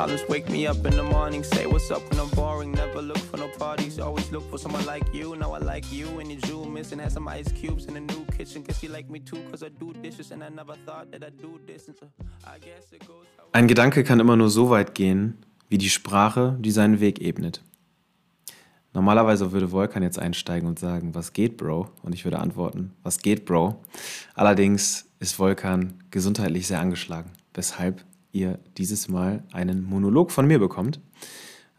problems. Wake me up in the morning, say what's up when I'm boring. Never look for no parties, always look for someone like you. Now I like you and your jewel missing. Had some ice cubes in the new kitchen. Guess you like me too, cause I do dishes. And I never thought that I'd do this. So I guess it goes. Ein Gedanke kann immer nur so weit gehen, wie die Sprache, die seinen Weg ebnet. Normalerweise würde Volkan jetzt einsteigen und sagen, was geht, Bro? Und ich würde antworten, was geht, Bro? Allerdings ist Volkan gesundheitlich sehr angeschlagen, weshalb ihr dieses Mal einen Monolog von mir bekommt.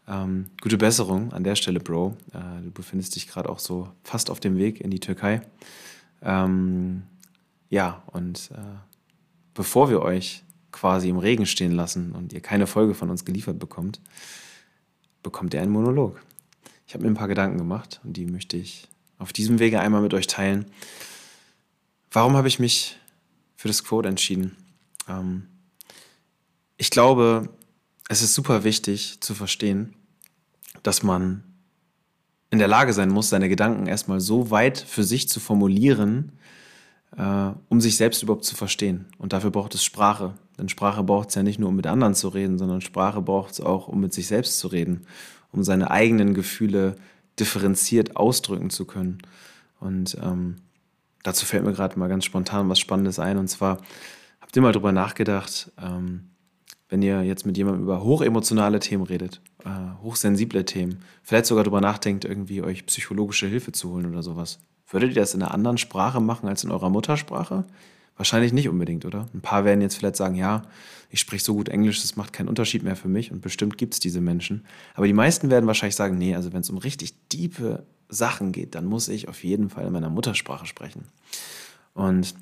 Ähm, gute Besserung an der Stelle, Bro. Äh, du befindest dich gerade auch so fast auf dem Weg in die Türkei. Ähm, ja, und äh, bevor wir euch quasi im Regen stehen lassen und ihr keine Folge von uns geliefert bekommt, bekommt ihr einen Monolog. Ich habe mir ein paar Gedanken gemacht und die möchte ich auf diesem Wege einmal mit euch teilen. Warum habe ich mich für das Quote entschieden? Ähm, ich glaube, es ist super wichtig zu verstehen, dass man in der Lage sein muss, seine Gedanken erstmal so weit für sich zu formulieren, äh, um sich selbst überhaupt zu verstehen. Und dafür braucht es Sprache. Denn Sprache braucht es ja nicht nur, um mit anderen zu reden, sondern Sprache braucht es auch, um mit sich selbst zu reden, um seine eigenen Gefühle differenziert ausdrücken zu können. Und ähm, dazu fällt mir gerade mal ganz spontan was Spannendes ein. Und zwar, habt ihr mal drüber nachgedacht, ähm, wenn ihr jetzt mit jemandem über hochemotionale Themen redet, äh, hochsensible Themen, vielleicht sogar darüber nachdenkt, irgendwie euch psychologische Hilfe zu holen oder sowas. Würdet ihr das in einer anderen Sprache machen als in eurer Muttersprache? Wahrscheinlich nicht unbedingt, oder? Ein paar werden jetzt vielleicht sagen, ja, ich spreche so gut Englisch, das macht keinen Unterschied mehr für mich und bestimmt gibt es diese Menschen. Aber die meisten werden wahrscheinlich sagen, nee, also wenn es um richtig tiefe Sachen geht, dann muss ich auf jeden Fall in meiner Muttersprache sprechen. Und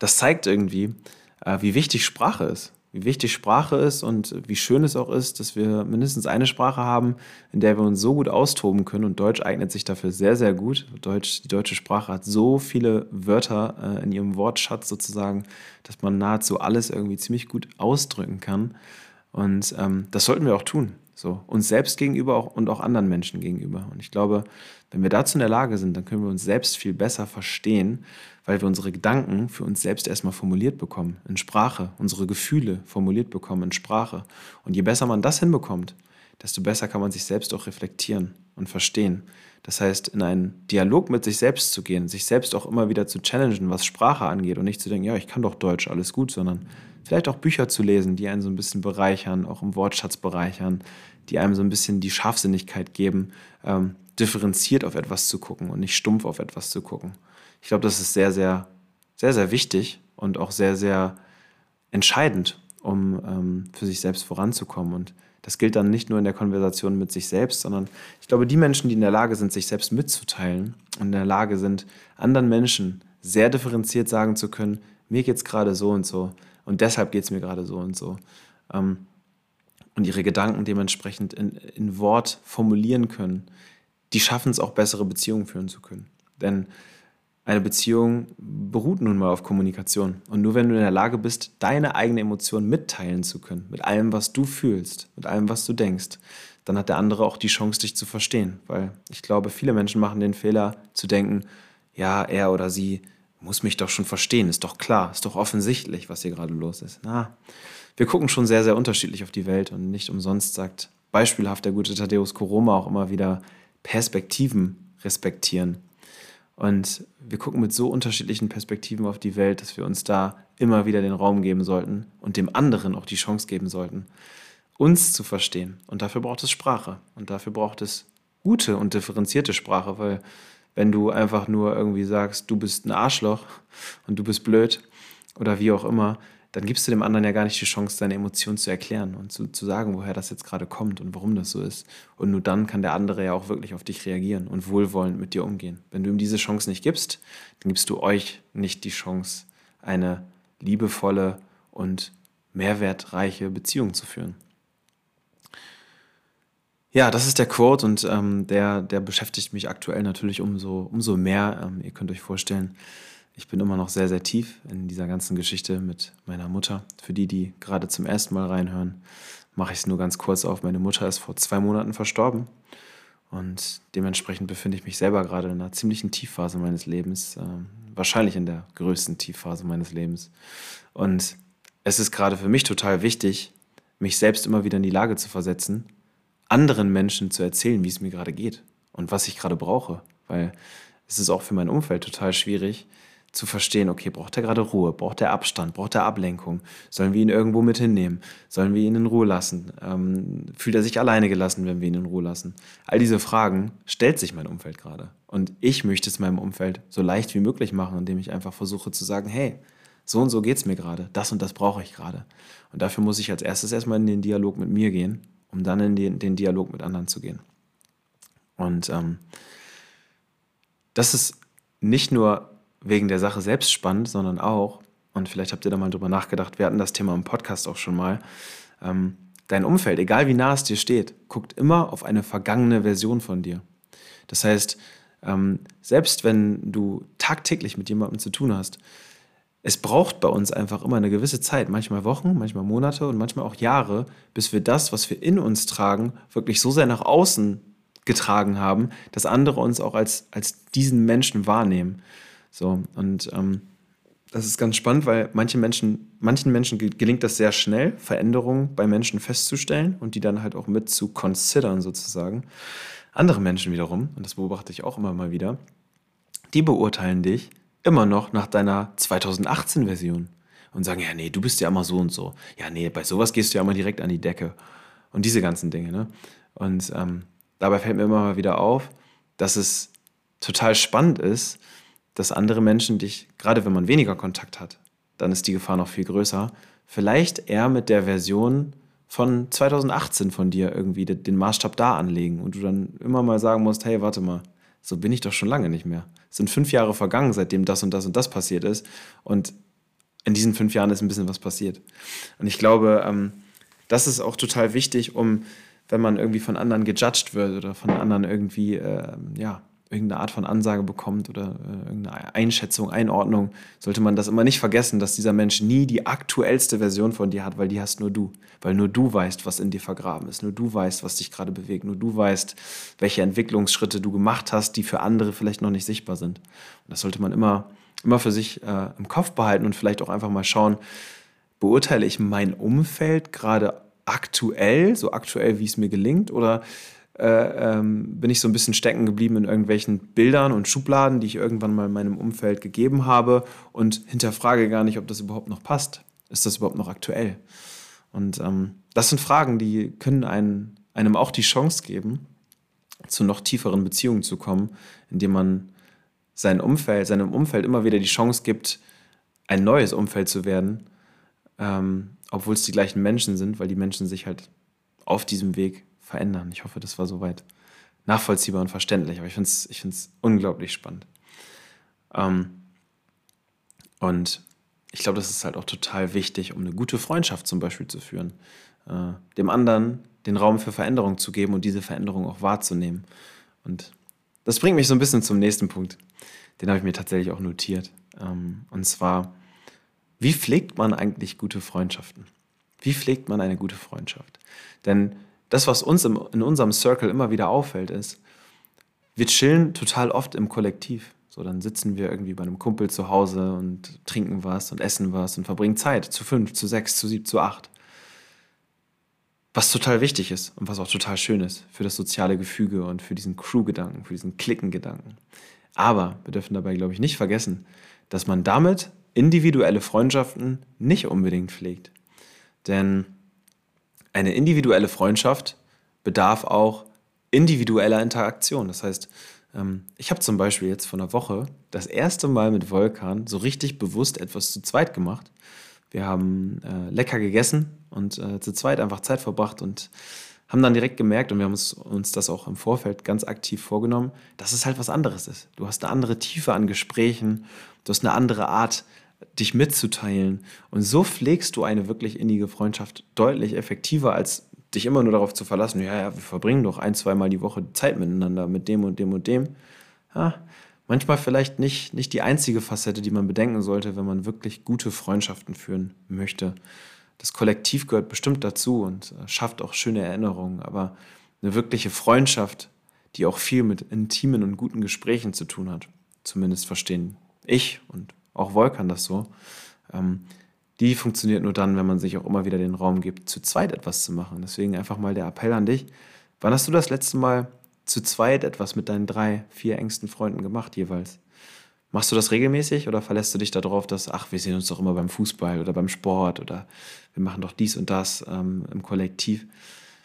das zeigt irgendwie, äh, wie wichtig Sprache ist wie wichtig Sprache ist und wie schön es auch ist, dass wir mindestens eine Sprache haben, in der wir uns so gut austoben können. Und Deutsch eignet sich dafür sehr, sehr gut. Deutsch, die deutsche Sprache hat so viele Wörter äh, in ihrem Wortschatz sozusagen, dass man nahezu alles irgendwie ziemlich gut ausdrücken kann. Und ähm, das sollten wir auch tun. So, uns selbst gegenüber auch, und auch anderen Menschen gegenüber. Und ich glaube, wenn wir dazu in der Lage sind, dann können wir uns selbst viel besser verstehen weil wir unsere Gedanken für uns selbst erstmal formuliert bekommen, in Sprache, unsere Gefühle formuliert bekommen in Sprache. Und je besser man das hinbekommt, desto besser kann man sich selbst auch reflektieren und verstehen. Das heißt, in einen Dialog mit sich selbst zu gehen, sich selbst auch immer wieder zu challengen, was Sprache angeht und nicht zu denken, ja, ich kann doch Deutsch, alles gut, sondern vielleicht auch Bücher zu lesen, die einen so ein bisschen bereichern, auch im Wortschatz bereichern, die einem so ein bisschen die Scharfsinnigkeit geben, ähm, differenziert auf etwas zu gucken und nicht stumpf auf etwas zu gucken. Ich glaube, das ist sehr, sehr, sehr, sehr wichtig und auch sehr, sehr entscheidend, um ähm, für sich selbst voranzukommen. Und das gilt dann nicht nur in der Konversation mit sich selbst, sondern ich glaube, die Menschen, die in der Lage sind, sich selbst mitzuteilen und in der Lage sind, anderen Menschen sehr differenziert sagen zu können, mir geht es gerade so und so und deshalb geht es mir gerade so und so. Ähm, und ihre Gedanken dementsprechend in, in Wort formulieren können, die schaffen es auch, bessere Beziehungen führen zu können. Denn eine Beziehung beruht nun mal auf Kommunikation. Und nur wenn du in der Lage bist, deine eigene Emotion mitteilen zu können, mit allem, was du fühlst, mit allem, was du denkst, dann hat der andere auch die Chance, dich zu verstehen. Weil ich glaube, viele Menschen machen den Fehler zu denken, ja, er oder sie muss mich doch schon verstehen, ist doch klar, ist doch offensichtlich, was hier gerade los ist. Na, wir gucken schon sehr, sehr unterschiedlich auf die Welt und nicht umsonst sagt beispielhaft der gute Thaddeus Koroma auch immer wieder Perspektiven respektieren. Und wir gucken mit so unterschiedlichen Perspektiven auf die Welt, dass wir uns da immer wieder den Raum geben sollten und dem anderen auch die Chance geben sollten, uns zu verstehen. Und dafür braucht es Sprache. Und dafür braucht es gute und differenzierte Sprache, weil wenn du einfach nur irgendwie sagst, du bist ein Arschloch und du bist blöd oder wie auch immer, dann gibst du dem anderen ja gar nicht die Chance, deine Emotionen zu erklären und zu, zu sagen, woher das jetzt gerade kommt und warum das so ist. Und nur dann kann der andere ja auch wirklich auf dich reagieren und wohlwollend mit dir umgehen. Wenn du ihm diese Chance nicht gibst, dann gibst du euch nicht die Chance, eine liebevolle und mehrwertreiche Beziehung zu führen. Ja, das ist der Quote und ähm, der, der beschäftigt mich aktuell natürlich umso, umso mehr. Ähm, ihr könnt euch vorstellen, ich bin immer noch sehr, sehr tief in dieser ganzen Geschichte mit meiner Mutter. Für die, die gerade zum ersten Mal reinhören, mache ich es nur ganz kurz auf. Meine Mutter ist vor zwei Monaten verstorben und dementsprechend befinde ich mich selber gerade in einer ziemlichen Tiefphase meines Lebens, äh, wahrscheinlich in der größten Tiefphase meines Lebens. Und es ist gerade für mich total wichtig, mich selbst immer wieder in die Lage zu versetzen, anderen Menschen zu erzählen, wie es mir gerade geht und was ich gerade brauche. Weil es ist auch für mein Umfeld total schwierig, zu verstehen, okay, braucht er gerade Ruhe, braucht er Abstand, braucht er Ablenkung, sollen wir ihn irgendwo mit hinnehmen, sollen wir ihn in Ruhe lassen, ähm, fühlt er sich alleine gelassen, wenn wir ihn in Ruhe lassen. All diese Fragen stellt sich mein Umfeld gerade. Und ich möchte es meinem Umfeld so leicht wie möglich machen, indem ich einfach versuche zu sagen, hey, so und so geht es mir gerade, das und das brauche ich gerade. Und dafür muss ich als erstes erstmal in den Dialog mit mir gehen, um dann in den, den Dialog mit anderen zu gehen. Und ähm, das ist nicht nur wegen der Sache selbst spannend, sondern auch, und vielleicht habt ihr da mal drüber nachgedacht, wir hatten das Thema im Podcast auch schon mal, ähm, dein Umfeld, egal wie nah es dir steht, guckt immer auf eine vergangene Version von dir. Das heißt, ähm, selbst wenn du tagtäglich mit jemandem zu tun hast, es braucht bei uns einfach immer eine gewisse Zeit, manchmal Wochen, manchmal Monate und manchmal auch Jahre, bis wir das, was wir in uns tragen, wirklich so sehr nach außen getragen haben, dass andere uns auch als, als diesen Menschen wahrnehmen. So, und ähm, das ist ganz spannend, weil manche Menschen, manchen Menschen gelingt das sehr schnell, Veränderungen bei Menschen festzustellen und die dann halt auch mit zu considern sozusagen. Andere Menschen wiederum, und das beobachte ich auch immer mal wieder, die beurteilen dich immer noch nach deiner 2018-Version und sagen, ja, nee, du bist ja immer so und so. Ja, nee, bei sowas gehst du ja immer direkt an die Decke. Und diese ganzen Dinge. Ne? Und ähm, dabei fällt mir immer mal wieder auf, dass es total spannend ist, dass andere Menschen dich, gerade wenn man weniger Kontakt hat, dann ist die Gefahr noch viel größer, vielleicht eher mit der Version von 2018 von dir irgendwie den Maßstab da anlegen und du dann immer mal sagen musst, hey, warte mal, so bin ich doch schon lange nicht mehr. Es sind fünf Jahre vergangen, seitdem das und das und das passiert ist und in diesen fünf Jahren ist ein bisschen was passiert. Und ich glaube, ähm, das ist auch total wichtig, um, wenn man irgendwie von anderen gejudged wird oder von anderen irgendwie, äh, ja, irgendeine Art von Ansage bekommt oder äh, irgendeine Einschätzung, Einordnung, sollte man das immer nicht vergessen, dass dieser Mensch nie die aktuellste Version von dir hat, weil die hast nur du. Weil nur du weißt, was in dir vergraben ist. Nur du weißt, was dich gerade bewegt. Nur du weißt, welche Entwicklungsschritte du gemacht hast, die für andere vielleicht noch nicht sichtbar sind. Und das sollte man immer, immer für sich äh, im Kopf behalten und vielleicht auch einfach mal schauen, beurteile ich mein Umfeld gerade aktuell, so aktuell, wie es mir gelingt, oder äh, ähm, bin ich so ein bisschen stecken geblieben in irgendwelchen Bildern und Schubladen, die ich irgendwann mal in meinem Umfeld gegeben habe und hinterfrage gar nicht, ob das überhaupt noch passt. Ist das überhaupt noch aktuell? Und ähm, das sind Fragen, die können einen, einem auch die Chance geben, zu noch tieferen Beziehungen zu kommen, indem man sein Umfeld, seinem Umfeld immer wieder die Chance gibt, ein neues Umfeld zu werden, ähm, obwohl es die gleichen Menschen sind, weil die Menschen sich halt auf diesem Weg verändern. Ich hoffe, das war soweit nachvollziehbar und verständlich, aber ich finde es ich unglaublich spannend. Ähm, und ich glaube, das ist halt auch total wichtig, um eine gute Freundschaft zum Beispiel zu führen. Äh, dem anderen den Raum für Veränderung zu geben und diese Veränderung auch wahrzunehmen. Und das bringt mich so ein bisschen zum nächsten Punkt. Den habe ich mir tatsächlich auch notiert. Ähm, und zwar, wie pflegt man eigentlich gute Freundschaften? Wie pflegt man eine gute Freundschaft? Denn das, was uns im, in unserem Circle immer wieder auffällt, ist, wir chillen total oft im Kollektiv. So, dann sitzen wir irgendwie bei einem Kumpel zu Hause und trinken was und essen was und verbringen Zeit zu fünf, zu sechs, zu sieben, zu acht. Was total wichtig ist und was auch total schön ist für das soziale Gefüge und für diesen Crew-Gedanken, für diesen Klicken-Gedanken. Aber wir dürfen dabei, glaube ich, nicht vergessen, dass man damit individuelle Freundschaften nicht unbedingt pflegt. Denn eine individuelle Freundschaft bedarf auch individueller Interaktion. Das heißt, ähm, ich habe zum Beispiel jetzt vor einer Woche das erste Mal mit Volkan so richtig bewusst etwas zu zweit gemacht. Wir haben äh, lecker gegessen und äh, zu zweit einfach Zeit verbracht und haben dann direkt gemerkt, und wir haben uns, uns das auch im Vorfeld ganz aktiv vorgenommen, dass es halt was anderes ist. Du hast eine andere Tiefe an Gesprächen, du hast eine andere Art, dich mitzuteilen. Und so pflegst du eine wirklich innige Freundschaft deutlich effektiver, als dich immer nur darauf zu verlassen, ja, ja, wir verbringen doch ein, zweimal die Woche Zeit miteinander mit dem und dem und dem. Ja, manchmal vielleicht nicht, nicht die einzige Facette, die man bedenken sollte, wenn man wirklich gute Freundschaften führen möchte. Das Kollektiv gehört bestimmt dazu und äh, schafft auch schöne Erinnerungen, aber eine wirkliche Freundschaft, die auch viel mit intimen und guten Gesprächen zu tun hat, zumindest verstehen ich und auch Volkan das so, ähm, die funktioniert nur dann, wenn man sich auch immer wieder den Raum gibt, zu zweit etwas zu machen. Deswegen einfach mal der Appell an dich. Wann hast du das letzte Mal zu zweit etwas mit deinen drei, vier engsten Freunden gemacht jeweils? Machst du das regelmäßig oder verlässt du dich darauf, dass, ach, wir sehen uns doch immer beim Fußball oder beim Sport oder wir machen doch dies und das ähm, im Kollektiv?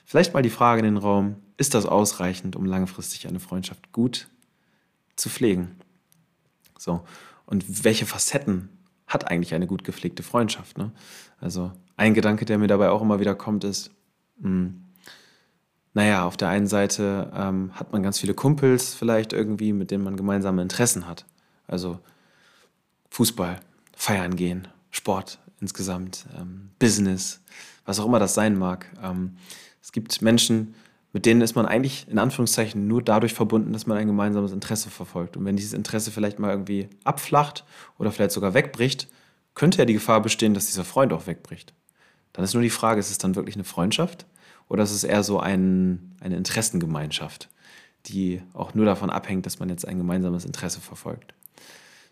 Vielleicht mal die Frage in den Raum, ist das ausreichend, um langfristig eine Freundschaft gut zu pflegen? So, und welche Facetten hat eigentlich eine gut gepflegte Freundschaft? Ne? Also ein Gedanke, der mir dabei auch immer wieder kommt, ist, mh, hm, naja, auf der einen Seite ähm, hat man ganz viele Kumpels vielleicht irgendwie, mit denen man gemeinsame Interessen hat. Also Fußball, feiern gehen, Sport insgesamt, ähm, Business, was auch immer das sein mag. Ähm, es gibt Menschen, mit denen ist man eigentlich in Anführungszeichen nur dadurch verbunden, dass man ein gemeinsames Interesse verfolgt. Und wenn dieses Interesse vielleicht mal irgendwie abflacht oder vielleicht sogar wegbricht, könnte ja die Gefahr bestehen, dass dieser Freund auch wegbricht. Dann ist nur die Frage, ist es dann wirklich eine Freundschaft oder ist es eher so ein, eine Interessengemeinschaft, die auch nur davon abhängt, dass man jetzt ein gemeinsames Interesse verfolgt.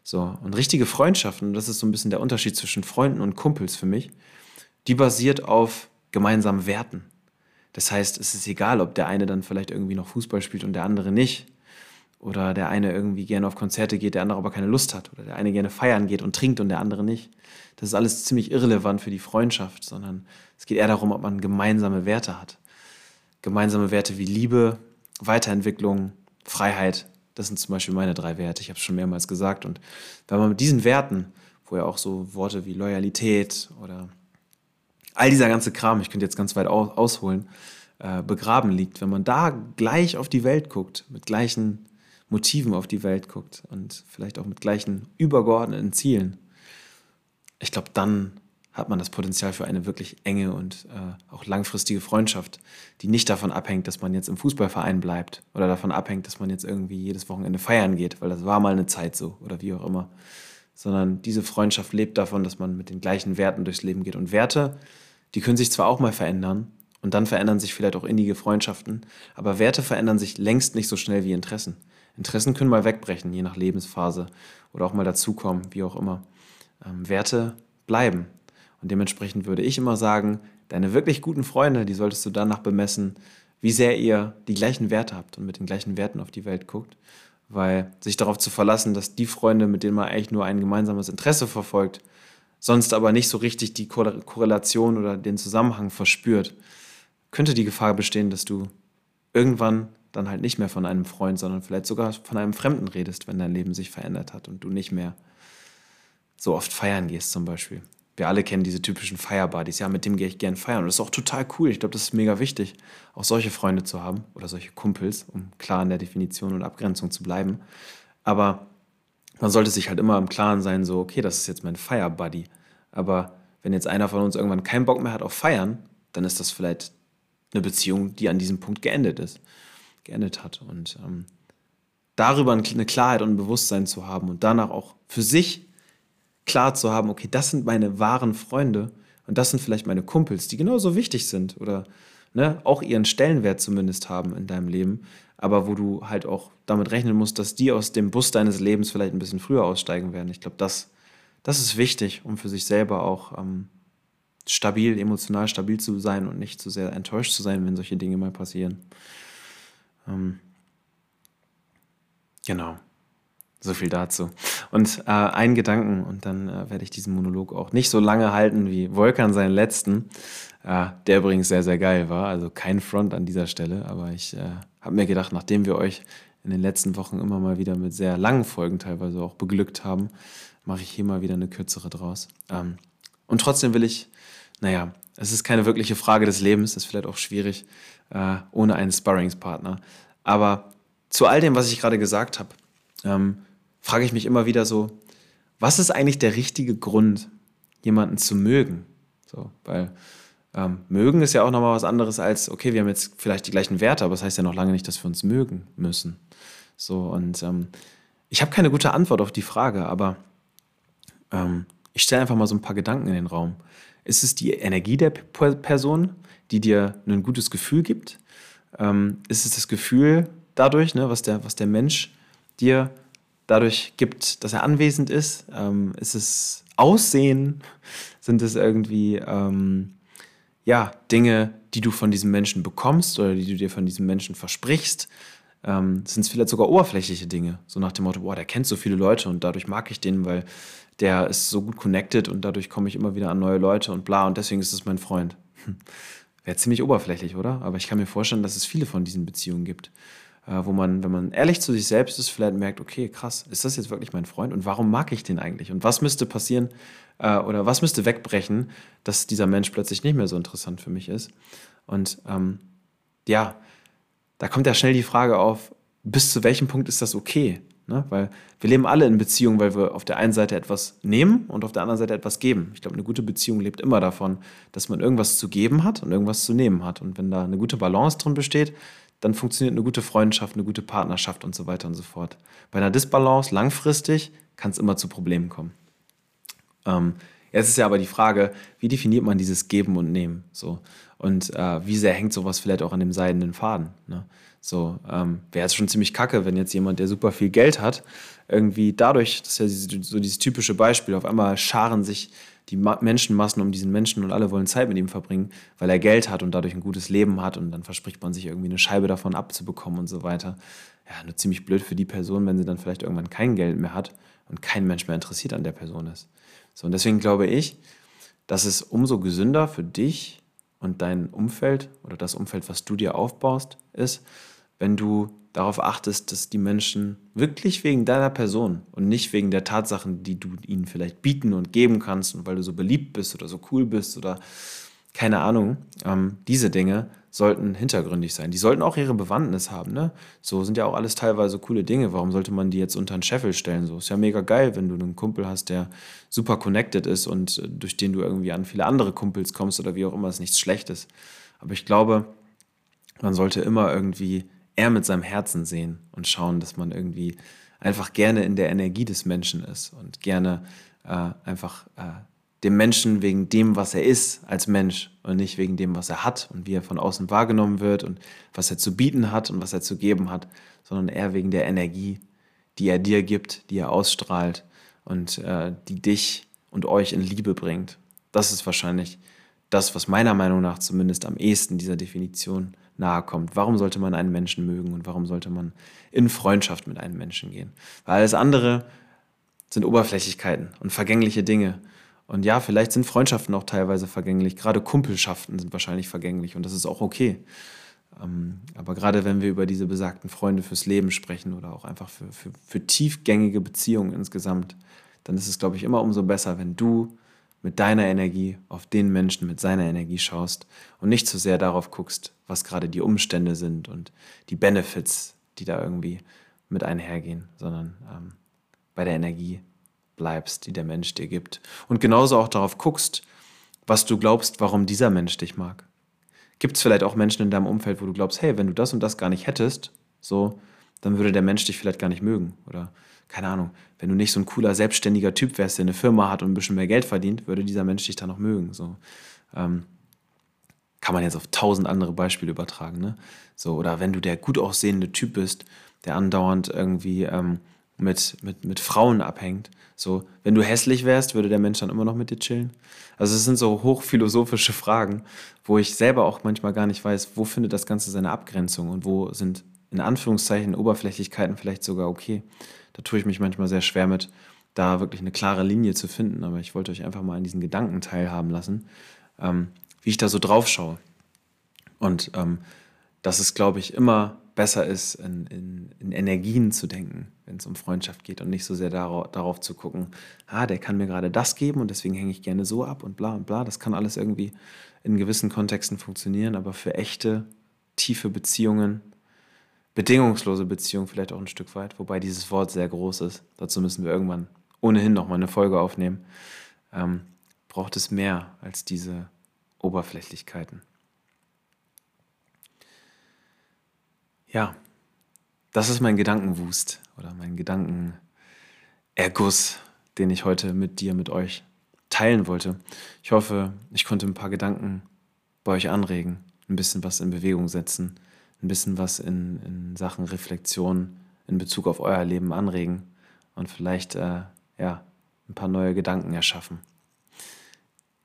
So, und richtige Freundschaften, und das ist so ein bisschen der Unterschied zwischen Freunden und Kumpels für mich, die basiert auf gemeinsamen Werten. Das heißt, es ist egal, ob der eine dann vielleicht irgendwie noch Fußball spielt und der andere nicht. Oder der eine irgendwie gerne auf Konzerte geht, der andere aber keine Lust hat. Oder der eine gerne feiern geht und trinkt und der andere nicht. Das ist alles ziemlich irrelevant für die Freundschaft, sondern es geht eher darum, ob man gemeinsame Werte hat. Gemeinsame Werte wie Liebe, Weiterentwicklung, Freiheit. Das sind zum Beispiel meine drei Werte. Ich habe es schon mehrmals gesagt. Und wenn man mit diesen Werten, wo ja auch so Worte wie Loyalität oder all dieser ganze Kram, ich könnte jetzt ganz weit ausholen, äh, begraben liegt. Wenn man da gleich auf die Welt guckt, mit gleichen Motiven auf die Welt guckt und vielleicht auch mit gleichen übergeordneten Zielen, ich glaube, dann hat man das Potenzial für eine wirklich enge und äh, auch langfristige Freundschaft, die nicht davon abhängt, dass man jetzt im Fußballverein bleibt oder davon abhängt, dass man jetzt irgendwie jedes Wochenende feiern geht, weil das war mal eine Zeit so oder wie auch immer, sondern diese Freundschaft lebt davon, dass man mit den gleichen Werten durchs Leben geht. Und Werte, die können sich zwar auch mal verändern und dann verändern sich vielleicht auch innige Freundschaften, aber Werte verändern sich längst nicht so schnell wie Interessen. Interessen können mal wegbrechen, je nach Lebensphase oder auch mal dazukommen, wie auch immer. Ähm, Werte bleiben. Und dementsprechend würde ich immer sagen, deine wirklich guten Freunde, die solltest du danach bemessen, wie sehr ihr die gleichen Werte habt und mit den gleichen Werten auf die Welt guckt. Weil sich darauf zu verlassen, dass die Freunde, mit denen man eigentlich nur ein gemeinsames Interesse verfolgt, sonst aber nicht so richtig die Korrelation oder den Zusammenhang verspürt, könnte die Gefahr bestehen, dass du irgendwann dann halt nicht mehr von einem Freund, sondern vielleicht sogar von einem Fremden redest, wenn dein Leben sich verändert hat und du nicht mehr so oft feiern gehst zum Beispiel. Wir alle kennen diese typischen Feierbuddies. Ja, mit dem gehe ich gern feiern. Und das ist auch total cool. Ich glaube, das ist mega wichtig, auch solche Freunde zu haben oder solche Kumpels, um klar in der Definition und Abgrenzung zu bleiben. Aber man sollte sich halt immer im Klaren sein, so, okay, das ist jetzt mein Fire-Buddy. Aber wenn jetzt einer von uns irgendwann keinen Bock mehr hat auf Feiern, dann ist das vielleicht eine Beziehung, die an diesem Punkt geendet ist, geendet hat. Und ähm, darüber eine Klarheit und ein Bewusstsein zu haben und danach auch für sich klar zu haben, okay, das sind meine wahren Freunde und das sind vielleicht meine Kumpels, die genauso wichtig sind oder ne, auch ihren Stellenwert zumindest haben in deinem Leben, aber wo du halt auch damit rechnen musst, dass die aus dem Bus deines Lebens vielleicht ein bisschen früher aussteigen werden. Ich glaube, das, das ist wichtig, um für sich selber auch ähm, stabil, emotional stabil zu sein und nicht zu sehr enttäuscht zu sein, wenn solche Dinge mal passieren. Ähm, genau. So viel dazu. Und äh, einen Gedanken, und dann äh, werde ich diesen Monolog auch nicht so lange halten wie Volkan seinen letzten, äh, der übrigens sehr, sehr geil war. Also kein Front an dieser Stelle, aber ich äh, habe mir gedacht, nachdem wir euch in den letzten Wochen immer mal wieder mit sehr langen Folgen teilweise auch beglückt haben, mache ich hier mal wieder eine kürzere draus. Ähm, und trotzdem will ich, naja, es ist keine wirkliche Frage des Lebens, ist vielleicht auch schwierig äh, ohne einen Sparringspartner. Aber zu all dem, was ich gerade gesagt habe, ähm, frage ich mich immer wieder so, was ist eigentlich der richtige Grund, jemanden zu mögen? So, weil ähm, mögen ist ja auch nochmal was anderes als, okay, wir haben jetzt vielleicht die gleichen Werte, aber das heißt ja noch lange nicht, dass wir uns mögen müssen. So, und ähm, ich habe keine gute Antwort auf die Frage, aber ähm, ich stelle einfach mal so ein paar Gedanken in den Raum. Ist es die Energie der P Person, die dir ein gutes Gefühl gibt? Ähm, ist es das Gefühl dadurch, ne, was, der, was der Mensch dir dadurch gibt, dass er anwesend ist? Ähm, ist es Aussehen? Sind es irgendwie ähm, ja, Dinge, die du von diesem Menschen bekommst oder die du dir von diesem Menschen versprichst? Ähm, sind es vielleicht sogar oberflächliche Dinge? So nach dem Motto, boah, der kennt so viele Leute und dadurch mag ich den, weil der ist so gut connected und dadurch komme ich immer wieder an neue Leute und bla und deswegen ist es mein Freund. Hm. Wäre ziemlich oberflächlich, oder? Aber ich kann mir vorstellen, dass es viele von diesen Beziehungen gibt, wo man, wenn man ehrlich zu sich selbst ist, vielleicht merkt, okay, krass, ist das jetzt wirklich mein Freund und warum mag ich den eigentlich? Und was müsste passieren äh, oder was müsste wegbrechen, dass dieser Mensch plötzlich nicht mehr so interessant für mich ist? Und ähm, ja, da kommt ja schnell die Frage auf, bis zu welchem Punkt ist das okay? Ne? Weil wir leben alle in Beziehungen, weil wir auf der einen Seite etwas nehmen und auf der anderen Seite etwas geben. Ich glaube, eine gute Beziehung lebt immer davon, dass man irgendwas zu geben hat und irgendwas zu nehmen hat. Und wenn da eine gute Balance drin besteht, dann funktioniert eine gute Freundschaft, eine gute Partnerschaft und so weiter und so fort. Bei einer Disbalance langfristig kann es immer zu Problemen kommen. Ähm, jetzt ist ja aber die Frage, wie definiert man dieses Geben und Nehmen? So. Und äh, wie sehr hängt sowas vielleicht auch an dem seidenen Faden? Ne? So, ähm, wäre es schon ziemlich kacke, wenn jetzt jemand, der super viel Geld hat, irgendwie dadurch, das ist ja so dieses typische Beispiel, auf einmal scharen sich die Menschenmassen um diesen Menschen und alle wollen Zeit mit ihm verbringen, weil er Geld hat und dadurch ein gutes Leben hat und dann verspricht man sich irgendwie eine Scheibe davon abzubekommen und so weiter. Ja, nur ziemlich blöd für die Person, wenn sie dann vielleicht irgendwann kein Geld mehr hat und kein Mensch mehr interessiert an der Person ist. So, und deswegen glaube ich, dass es umso gesünder für dich und dein Umfeld oder das Umfeld, was du dir aufbaust, ist, wenn du darauf achtest, dass die Menschen wirklich wegen deiner Person und nicht wegen der Tatsachen, die du ihnen vielleicht bieten und geben kannst und weil du so beliebt bist oder so cool bist oder keine Ahnung, ähm, diese Dinge sollten hintergründig sein. Die sollten auch ihre Bewandtnis haben. Ne? So sind ja auch alles teilweise coole Dinge. Warum sollte man die jetzt unter einen Scheffel stellen? So ist ja mega geil, wenn du einen Kumpel hast, der super connected ist und äh, durch den du irgendwie an viele andere Kumpels kommst oder wie auch immer, ist nichts Schlechtes. Aber ich glaube, man sollte immer irgendwie eher mit seinem Herzen sehen und schauen, dass man irgendwie einfach gerne in der Energie des Menschen ist und gerne äh, einfach äh, dem Menschen wegen dem, was er ist als Mensch und nicht wegen dem, was er hat und wie er von außen wahrgenommen wird und was er zu bieten hat und was er zu geben hat, sondern eher wegen der Energie, die er dir gibt, die er ausstrahlt und äh, die dich und euch in Liebe bringt. Das ist wahrscheinlich das, was meiner Meinung nach zumindest am ehesten dieser Definition nahe kommt. Warum sollte man einen Menschen mögen und warum sollte man in Freundschaft mit einem Menschen gehen? Weil alles andere sind Oberflächlichkeiten und vergängliche Dinge. Und ja, vielleicht sind Freundschaften auch teilweise vergänglich. Gerade Kumpelschaften sind wahrscheinlich vergänglich und das ist auch okay. Ähm, aber gerade wenn wir über diese besagten Freunde fürs Leben sprechen oder auch einfach für, für, für tiefgängige Beziehungen insgesamt, dann ist es, glaube ich, immer umso besser, wenn du mit deiner Energie auf den Menschen mit seiner Energie schaust und nicht so sehr darauf guckst, was gerade die Umstände sind und die Benefits, die da irgendwie mit einhergehen, sondern ähm, bei der Energie bleibst, die der Mensch dir gibt. Und genauso auch darauf guckst, was du glaubst, warum dieser Mensch dich mag. Gibt es vielleicht auch Menschen in deinem Umfeld, wo du glaubst, hey, wenn du das und das gar nicht hättest, so, dann würde der Mensch dich vielleicht gar nicht mögen. Oder keine Ahnung, wenn du nicht so ein cooler, selbstständiger Typ wärst, der eine Firma hat und ein bisschen mehr Geld verdient, würde dieser Mensch dich dann noch mögen. So. Ähm, kann man jetzt auf tausend andere Beispiele übertragen. Ne? So, oder wenn du der gut aussehende Typ bist, der andauernd irgendwie ähm, mit, mit, mit Frauen abhängt. So, wenn du hässlich wärst, würde der Mensch dann immer noch mit dir chillen? Also es sind so hochphilosophische Fragen, wo ich selber auch manchmal gar nicht weiß, wo findet das Ganze seine Abgrenzung und wo sind in Anführungszeichen Oberflächlichkeiten vielleicht sogar okay da tue ich mich manchmal sehr schwer mit, da wirklich eine klare Linie zu finden. Aber ich wollte euch einfach mal an diesen Gedanken teilhaben lassen, ähm, wie ich da so drauf schaue. Und ähm, dass es, glaube ich, immer besser ist, in, in, in Energien zu denken, wenn es um Freundschaft geht und nicht so sehr darauf, darauf zu gucken, ah, der kann mir gerade das geben und deswegen hänge ich gerne so ab und bla und bla. Das kann alles irgendwie in gewissen Kontexten funktionieren, aber für echte, tiefe Beziehungen bedingungslose Beziehung vielleicht auch ein Stück weit, wobei dieses Wort sehr groß ist. Dazu müssen wir irgendwann ohnehin noch mal eine Folge aufnehmen. Ähm, braucht es mehr als diese Oberflächlichkeiten. Ja, das ist mein Gedankenwust oder mein Gedankenerguss, den ich heute mit dir, mit euch teilen wollte. Ich hoffe, ich konnte ein paar Gedanken bei euch anregen, ein bisschen was in Bewegung setzen ein bisschen was in, in Sachen Reflexion in Bezug auf euer Leben anregen und vielleicht äh, ja, ein paar neue Gedanken erschaffen.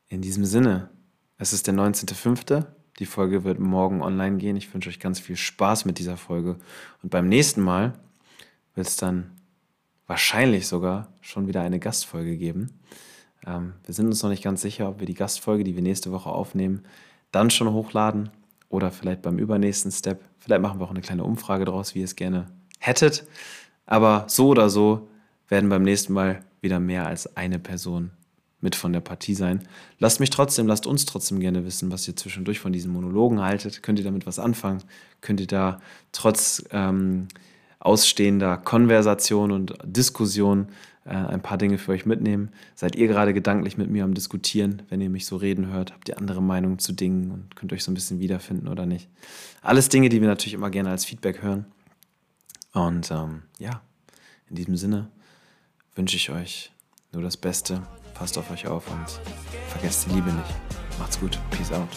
In diesem Sinne, es ist der 19.05. Die Folge wird morgen online gehen. Ich wünsche euch ganz viel Spaß mit dieser Folge. Und beim nächsten Mal wird es dann wahrscheinlich sogar schon wieder eine Gastfolge geben. Ähm, wir sind uns noch nicht ganz sicher, ob wir die Gastfolge, die wir nächste Woche aufnehmen, dann schon hochladen oder vielleicht beim übernächsten Step. Vielleicht machen wir auch eine kleine Umfrage draus, wie ihr es gerne hättet. Aber so oder so werden beim nächsten Mal wieder mehr als eine Person mit von der Partie sein. Lasst mich trotzdem, lasst uns trotzdem gerne wissen, was ihr zwischendurch von diesen Monologen haltet. Könnt ihr damit was anfangen? Könnt ihr da trotz ähm, ausstehender Konversation und Diskussion äh, ein paar Dinge für euch mitnehmen? Seid ihr gerade gedanklich mit mir am Diskutieren, wenn ihr mich so reden hört? Habt ihr andere Meinungen zu Dingen und könnt euch so ein bisschen wiederfinden oder nicht? Alles Dinge, die wir natürlich immer gerne als Feedback hören. Und ähm, ja, in diesem Sinne wünsche ich euch nur das Beste. Passt auf euch auf und vergesst die Liebe nicht. Macht's gut. Peace out.